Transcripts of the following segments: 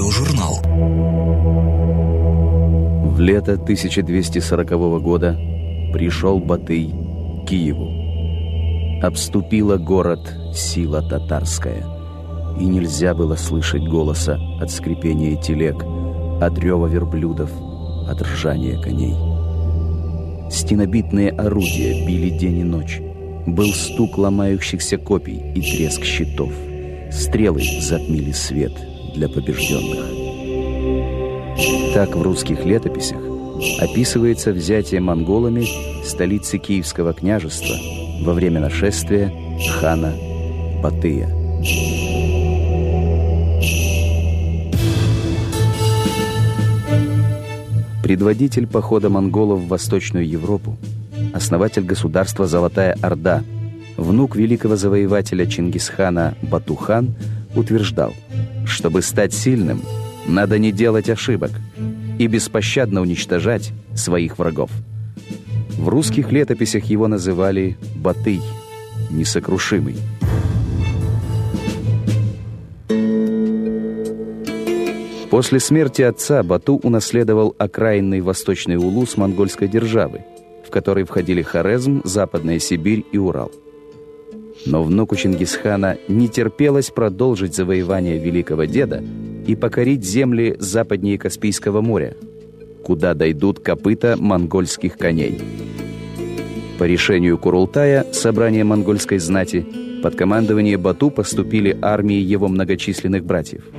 радиожурнал. В лето 1240 года пришел Батый к Киеву. Обступила город сила татарская, и нельзя было слышать голоса от скрипения телег, от рева верблюдов, от ржания коней. Стенобитные орудия били день и ночь. Был стук ломающихся копий и треск щитов. Стрелы затмили свет — для побежденных. Так в русских летописях описывается взятие монголами столицы Киевского княжества во время нашествия хана Батыя. Предводитель похода монголов в Восточную Европу, основатель государства Золотая Орда, внук великого завоевателя Чингисхана Батухан утверждал, чтобы стать сильным, надо не делать ошибок и беспощадно уничтожать своих врагов. В русских летописях его называли Батый, несокрушимый. После смерти отца Бату унаследовал окраинный восточный улус монгольской державы, в который входили Хорезм, Западная Сибирь и Урал. Но внуку Чингисхана не терпелось продолжить завоевание великого деда и покорить земли западнее Каспийского моря, куда дойдут копыта монгольских коней. По решению Курултая, собрания монгольской знати, под командование Бату поступили армии его многочисленных братьев –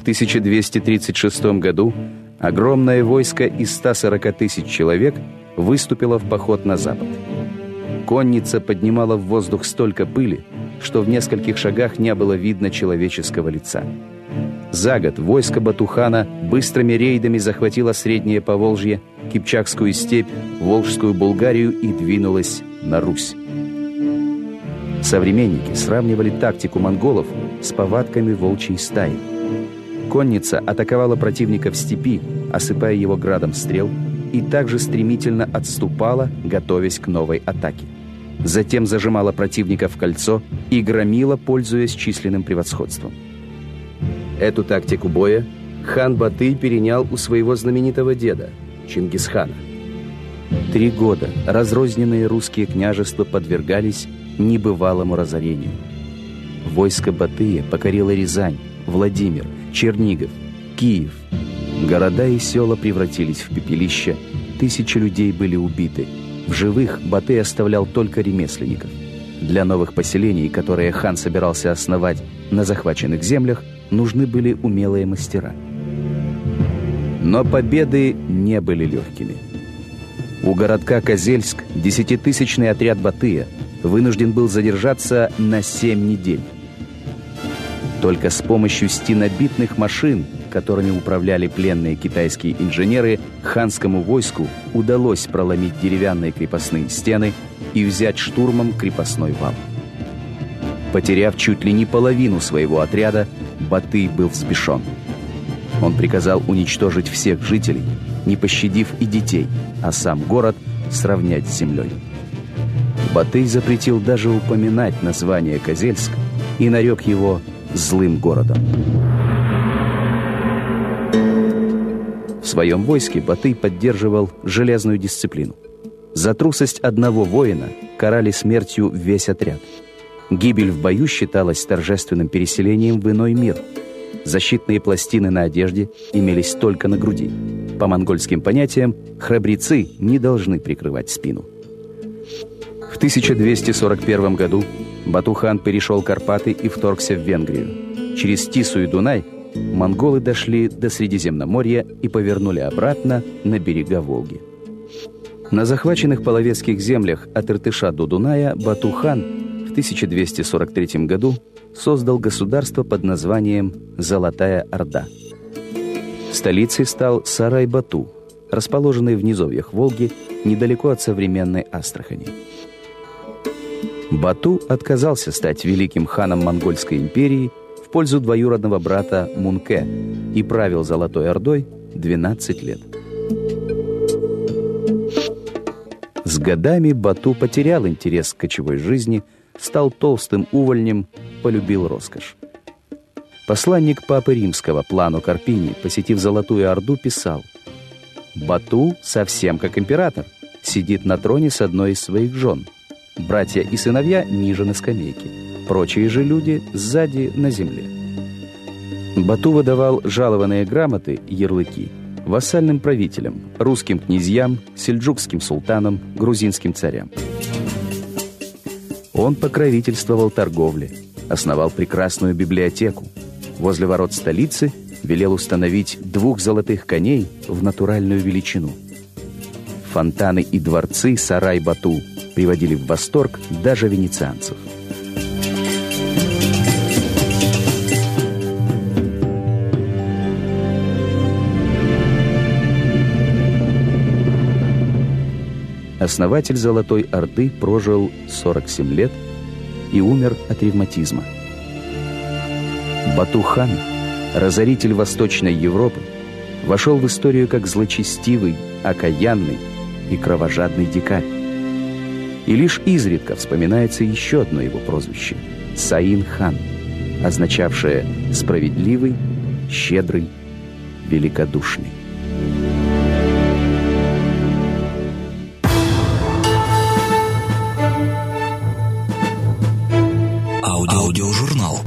в 1236 году огромное войско из 140 тысяч человек выступило в поход на запад. Конница поднимала в воздух столько пыли, что в нескольких шагах не было видно человеческого лица. За год войско Батухана быстрыми рейдами захватило Среднее Поволжье, Кипчакскую степь, Волжскую Булгарию и двинулось на Русь. Современники сравнивали тактику монголов с повадками волчьей стаи. Конница атаковала противника в степи, осыпая его градом стрел, и также стремительно отступала, готовясь к новой атаке. Затем зажимала противника в кольцо и громила, пользуясь численным превосходством. Эту тактику боя хан Батый перенял у своего знаменитого деда, Чингисхана. Три года разрозненные русские княжества подвергались небывалому разорению. Войско Батыя покорило Рязань, Владимир, Чернигов, Киев. Города и села превратились в пепелище, тысячи людей были убиты. В живых Батый оставлял только ремесленников. Для новых поселений, которые хан собирался основать на захваченных землях, нужны были умелые мастера. Но победы не были легкими. У городка Козельск десятитысячный отряд Батыя вынужден был задержаться на семь недель. Только с помощью стенобитных машин, которыми управляли пленные китайские инженеры, ханскому войску удалось проломить деревянные крепостные стены и взять штурмом крепостной вал. Потеряв чуть ли не половину своего отряда, Батый был взбешен. Он приказал уничтожить всех жителей, не пощадив и детей, а сам город сравнять с землей. Батый запретил даже упоминать название Козельск и нарек его злым городом. Своем войске Батый поддерживал железную дисциплину. За трусость одного воина карали смертью весь отряд. Гибель в бою считалась торжественным переселением в иной мир. Защитные пластины на одежде имелись только на груди. По монгольским понятиям, храбрецы не должны прикрывать спину. В 1241 году Батухан перешел Карпаты и вторгся в Венгрию. Через Тису и Дунай монголы дошли до Средиземноморья и повернули обратно на берега Волги. На захваченных половецких землях от Иртыша до Дуная Батухан в 1243 году создал государство под названием «Золотая Орда». Столицей стал Сарай-Бату, расположенный в низовьях Волги, недалеко от современной Астрахани. Бату отказался стать великим ханом Монгольской империи пользу двоюродного брата Мунке и правил Золотой Ордой 12 лет. С годами Бату потерял интерес к кочевой жизни, стал толстым увольнем, полюбил роскошь. Посланник Папы Римского Плану Карпини, посетив Золотую Орду, писал Бату совсем как император. Сидит на троне с одной из своих жен. Братья и сыновья ниже на скамейке. Прочие же люди сзади на земле. Бату выдавал жалованные грамоты, ярлыки, вассальным правителям, русским князьям, сельджукским султанам, грузинским царям. Он покровительствовал торговле, основал прекрасную библиотеку. Возле ворот столицы велел установить двух золотых коней в натуральную величину. Фонтаны и дворцы Сарай-Бату приводили в восторг даже венецианцев. Основатель Золотой Орды прожил 47 лет и умер от ревматизма. Батухан, разоритель Восточной Европы, вошел в историю как злочестивый, окаянный и кровожадный дикарь. И лишь изредка вспоминается еще одно его прозвище – Саин-хан, означавшее «справедливый», «щедрый», «великодушный». Аудиожурнал.